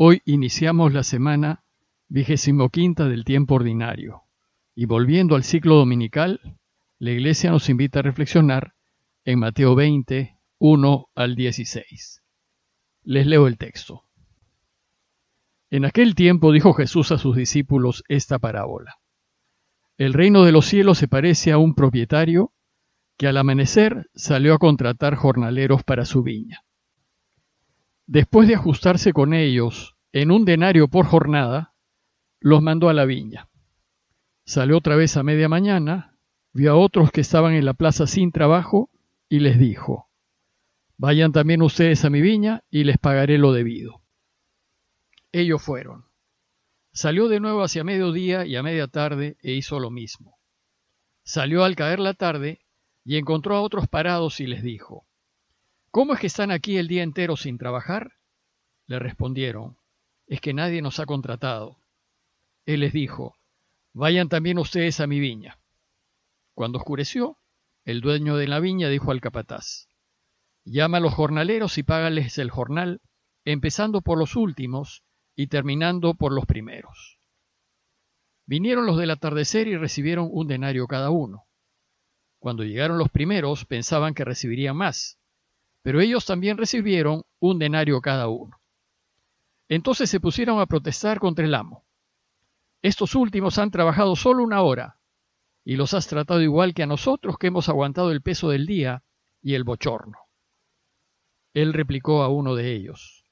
Hoy iniciamos la semana vigésimo quinta del tiempo ordinario y volviendo al ciclo dominical, la Iglesia nos invita a reflexionar en Mateo 20, 1 al 16. Les leo el texto. En aquel tiempo dijo Jesús a sus discípulos esta parábola. El reino de los cielos se parece a un propietario que al amanecer salió a contratar jornaleros para su viña. Después de ajustarse con ellos en un denario por jornada, los mandó a la viña. Salió otra vez a media mañana, vio a otros que estaban en la plaza sin trabajo y les dijo, Vayan también ustedes a mi viña y les pagaré lo debido. Ellos fueron. Salió de nuevo hacia mediodía y a media tarde e hizo lo mismo. Salió al caer la tarde y encontró a otros parados y les dijo, ¿Cómo es que están aquí el día entero sin trabajar? Le respondieron, es que nadie nos ha contratado. Él les dijo, vayan también ustedes a mi viña. Cuando oscureció, el dueño de la viña dijo al capataz, llama a los jornaleros y págales el jornal, empezando por los últimos y terminando por los primeros. Vinieron los del atardecer y recibieron un denario cada uno. Cuando llegaron los primeros pensaban que recibirían más, pero ellos también recibieron un denario cada uno. Entonces se pusieron a protestar contra el amo. Estos últimos han trabajado solo una hora y los has tratado igual que a nosotros que hemos aguantado el peso del día y el bochorno. Él replicó a uno de ellos,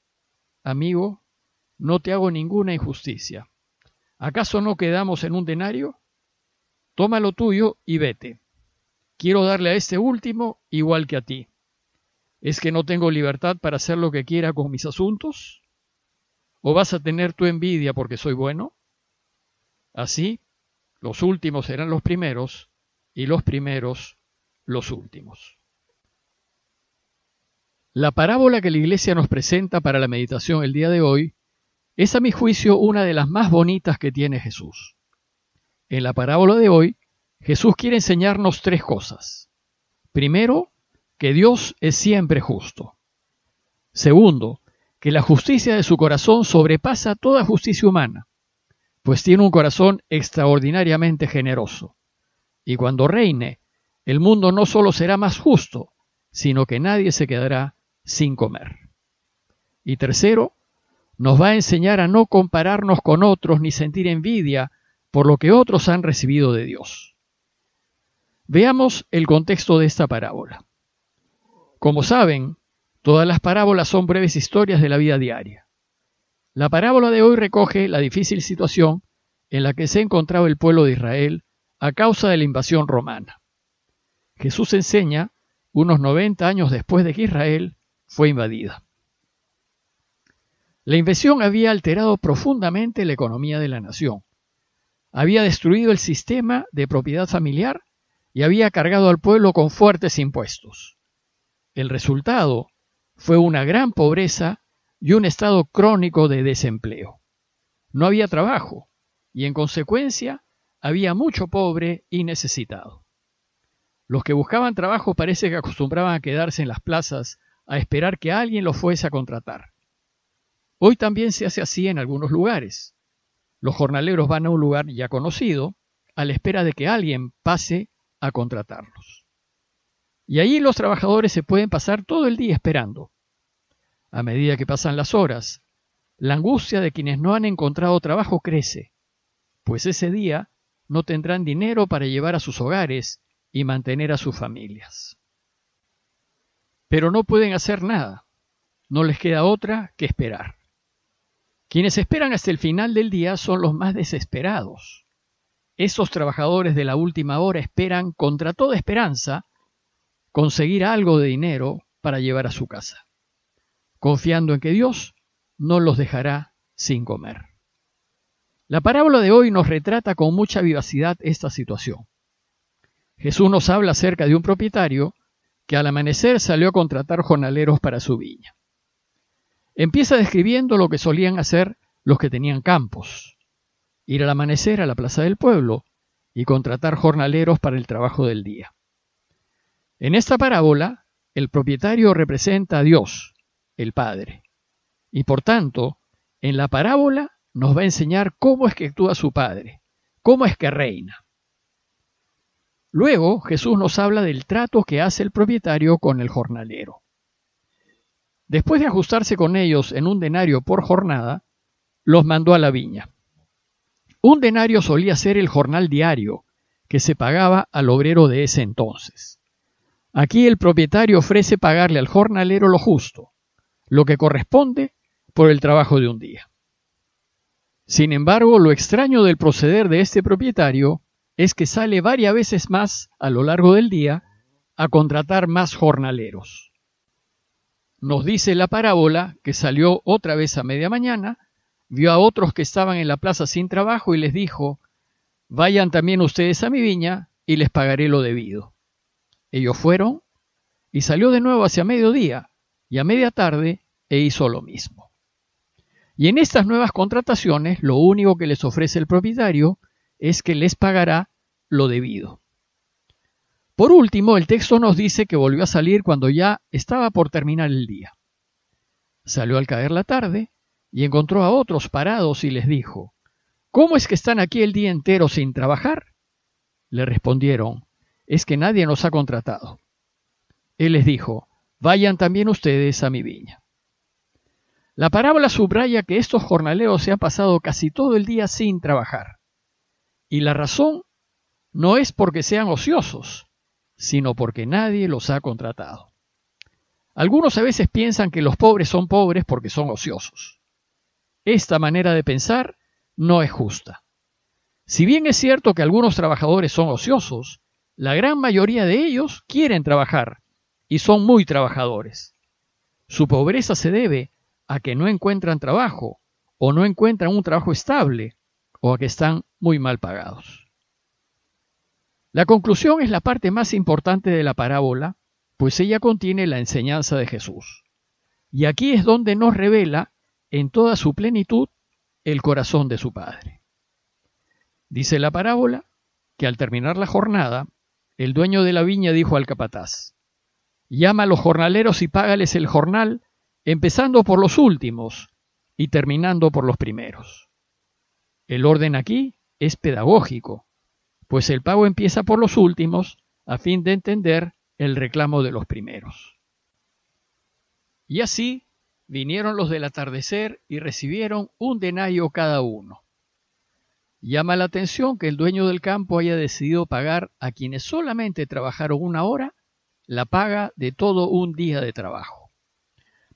Amigo, no te hago ninguna injusticia. ¿Acaso no quedamos en un denario? Toma lo tuyo y vete. Quiero darle a este último igual que a ti. ¿Es que no tengo libertad para hacer lo que quiera con mis asuntos? ¿O vas a tener tu envidia porque soy bueno? Así, los últimos serán los primeros y los primeros los últimos. La parábola que la Iglesia nos presenta para la meditación el día de hoy es a mi juicio una de las más bonitas que tiene Jesús. En la parábola de hoy, Jesús quiere enseñarnos tres cosas. Primero, que Dios es siempre justo. Segundo, que la justicia de su corazón sobrepasa toda justicia humana, pues tiene un corazón extraordinariamente generoso. Y cuando reine, el mundo no solo será más justo, sino que nadie se quedará sin comer. Y tercero, nos va a enseñar a no compararnos con otros ni sentir envidia por lo que otros han recibido de Dios. Veamos el contexto de esta parábola. Como saben, todas las parábolas son breves historias de la vida diaria. La parábola de hoy recoge la difícil situación en la que se encontraba el pueblo de Israel a causa de la invasión romana. Jesús enseña unos 90 años después de que Israel fue invadida. La invasión había alterado profundamente la economía de la nación. Había destruido el sistema de propiedad familiar y había cargado al pueblo con fuertes impuestos. El resultado fue una gran pobreza y un estado crónico de desempleo. No había trabajo y en consecuencia había mucho pobre y necesitado. Los que buscaban trabajo parece que acostumbraban a quedarse en las plazas a esperar que alguien los fuese a contratar. Hoy también se hace así en algunos lugares. Los jornaleros van a un lugar ya conocido a la espera de que alguien pase a contratarlos. Y ahí los trabajadores se pueden pasar todo el día esperando. A medida que pasan las horas, la angustia de quienes no han encontrado trabajo crece, pues ese día no tendrán dinero para llevar a sus hogares y mantener a sus familias. Pero no pueden hacer nada, no les queda otra que esperar. Quienes esperan hasta el final del día son los más desesperados. Esos trabajadores de la última hora esperan contra toda esperanza conseguir algo de dinero para llevar a su casa, confiando en que Dios no los dejará sin comer. La parábola de hoy nos retrata con mucha vivacidad esta situación. Jesús nos habla acerca de un propietario que al amanecer salió a contratar jornaleros para su viña. Empieza describiendo lo que solían hacer los que tenían campos, ir al amanecer a la plaza del pueblo y contratar jornaleros para el trabajo del día. En esta parábola, el propietario representa a Dios, el Padre, y por tanto, En la parábola nos va a enseñar cómo es que actúa su padre, cómo es que reina. Luego Jesús nos habla del trato que hace el propietario con el jornalero. Después de ajustarse con ellos en un denario por jornada, los mandó a la viña. Un denario solía ser el jornal diario que se pagaba al obrero de ese entonces. Aquí el propietario ofrece pagarle al jornalero lo justo, lo que corresponde por el trabajo de un día. Sin embargo, lo extraño del proceder de este propietario es que sale varias veces más a lo largo del día a contratar más jornaleros. Nos dice la parábola que salió otra vez a media mañana, vio a otros que estaban en la plaza sin trabajo y les dijo, vayan también ustedes a mi viña y les pagaré lo debido. Ellos fueron y salió de nuevo hacia mediodía y a media tarde e hizo lo mismo. Y en estas nuevas contrataciones lo único que les ofrece el propietario es que les pagará lo debido. Por último, el texto nos dice que volvió a salir cuando ya estaba por terminar el día. Salió al caer la tarde y encontró a otros parados y les dijo, ¿Cómo es que están aquí el día entero sin trabajar? Le respondieron, es que nadie nos ha contratado. Él les dijo, vayan también ustedes a mi viña. La parábola subraya que estos jornaleros se han pasado casi todo el día sin trabajar. Y la razón no es porque sean ociosos, sino porque nadie los ha contratado. Algunos a veces piensan que los pobres son pobres porque son ociosos. Esta manera de pensar no es justa. Si bien es cierto que algunos trabajadores son ociosos, la gran mayoría de ellos quieren trabajar y son muy trabajadores. Su pobreza se debe a que no encuentran trabajo o no encuentran un trabajo estable o a que están muy mal pagados. La conclusión es la parte más importante de la parábola, pues ella contiene la enseñanza de Jesús. Y aquí es donde nos revela en toda su plenitud el corazón de su Padre. Dice la parábola que al terminar la jornada, el dueño de la viña dijo al capataz, llama a los jornaleros y págales el jornal, empezando por los últimos y terminando por los primeros. El orden aquí es pedagógico, pues el pago empieza por los últimos a fin de entender el reclamo de los primeros. Y así vinieron los del atardecer y recibieron un denario cada uno. Llama la atención que el dueño del campo haya decidido pagar a quienes solamente trabajaron una hora la paga de todo un día de trabajo.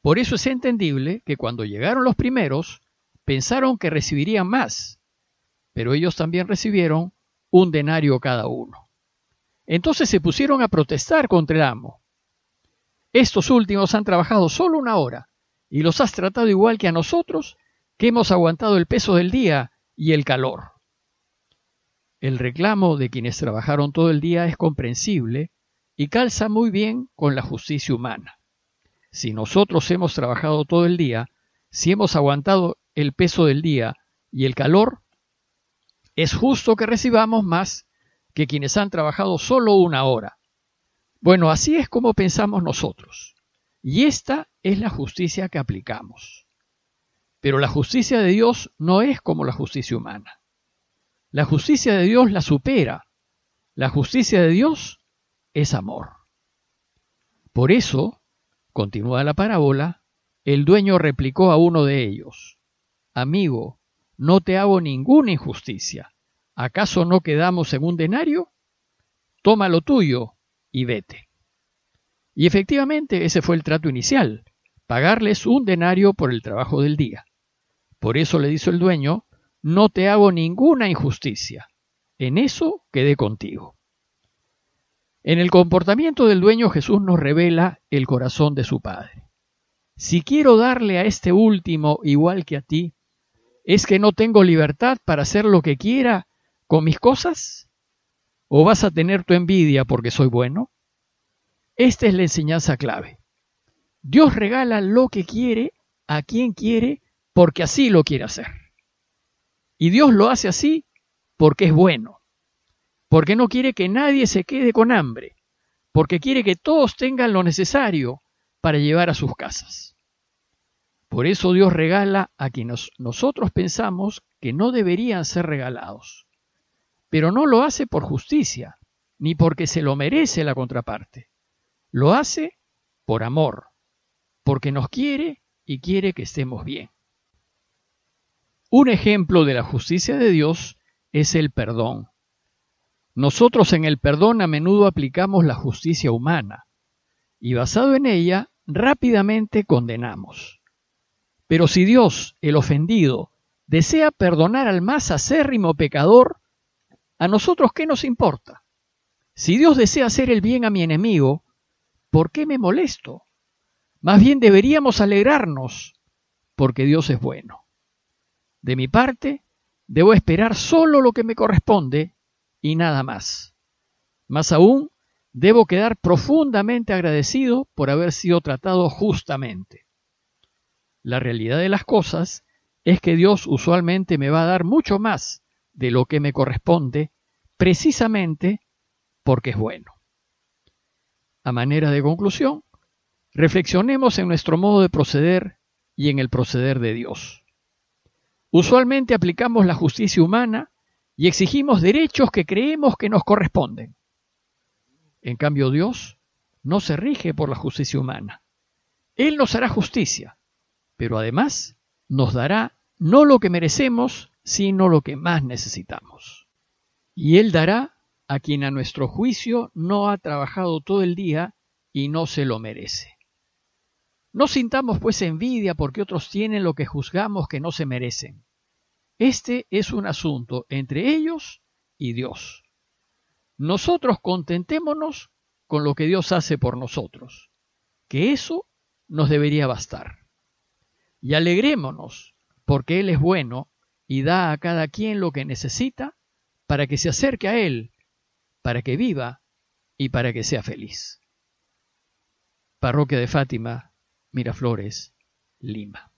Por eso es entendible que cuando llegaron los primeros pensaron que recibirían más, pero ellos también recibieron un denario cada uno. Entonces se pusieron a protestar contra el amo. Estos últimos han trabajado solo una hora y los has tratado igual que a nosotros, que hemos aguantado el peso del día y el calor. El reclamo de quienes trabajaron todo el día es comprensible y calza muy bien con la justicia humana. Si nosotros hemos trabajado todo el día, si hemos aguantado el peso del día y el calor, es justo que recibamos más que quienes han trabajado solo una hora. Bueno, así es como pensamos nosotros. Y esta es la justicia que aplicamos. Pero la justicia de Dios no es como la justicia humana. La justicia de Dios la supera. La justicia de Dios es amor. Por eso, continúa la parábola, el dueño replicó a uno de ellos, Amigo, no te hago ninguna injusticia. ¿Acaso no quedamos en un denario? Toma lo tuyo y vete. Y efectivamente ese fue el trato inicial, pagarles un denario por el trabajo del día. Por eso le dijo el dueño, no te hago ninguna injusticia. En eso quedé contigo. En el comportamiento del dueño Jesús nos revela el corazón de su Padre. Si quiero darle a este último igual que a ti, ¿Es que no tengo libertad para hacer lo que quiera con mis cosas? ¿O vas a tener tu envidia porque soy bueno? Esta es la enseñanza clave. Dios regala lo que quiere a quien quiere porque así lo quiere hacer. Y Dios lo hace así porque es bueno, porque no quiere que nadie se quede con hambre, porque quiere que todos tengan lo necesario para llevar a sus casas. Por eso Dios regala a quienes nosotros pensamos que no deberían ser regalados. Pero no lo hace por justicia, ni porque se lo merece la contraparte. Lo hace por amor, porque nos quiere y quiere que estemos bien. Un ejemplo de la justicia de Dios es el perdón. Nosotros en el perdón a menudo aplicamos la justicia humana y basado en ella rápidamente condenamos. Pero si Dios, el ofendido, desea perdonar al más acérrimo pecador, ¿a nosotros qué nos importa? Si Dios desea hacer el bien a mi enemigo, ¿por qué me molesto? Más bien deberíamos alegrarnos porque Dios es bueno. De mi parte, debo esperar solo lo que me corresponde y nada más. Más aún, debo quedar profundamente agradecido por haber sido tratado justamente. La realidad de las cosas es que Dios usualmente me va a dar mucho más de lo que me corresponde precisamente porque es bueno. A manera de conclusión, reflexionemos en nuestro modo de proceder y en el proceder de Dios. Usualmente aplicamos la justicia humana y exigimos derechos que creemos que nos corresponden. En cambio, Dios no se rige por la justicia humana. Él nos hará justicia, pero además nos dará no lo que merecemos, sino lo que más necesitamos. Y Él dará a quien a nuestro juicio no ha trabajado todo el día y no se lo merece. No sintamos pues envidia porque otros tienen lo que juzgamos que no se merecen. Este es un asunto entre ellos y Dios. Nosotros contentémonos con lo que Dios hace por nosotros, que eso nos debería bastar. Y alegrémonos, porque Él es bueno y da a cada quien lo que necesita para que se acerque a Él, para que viva y para que sea feliz. Parroquia de Fátima, Miraflores, Lima.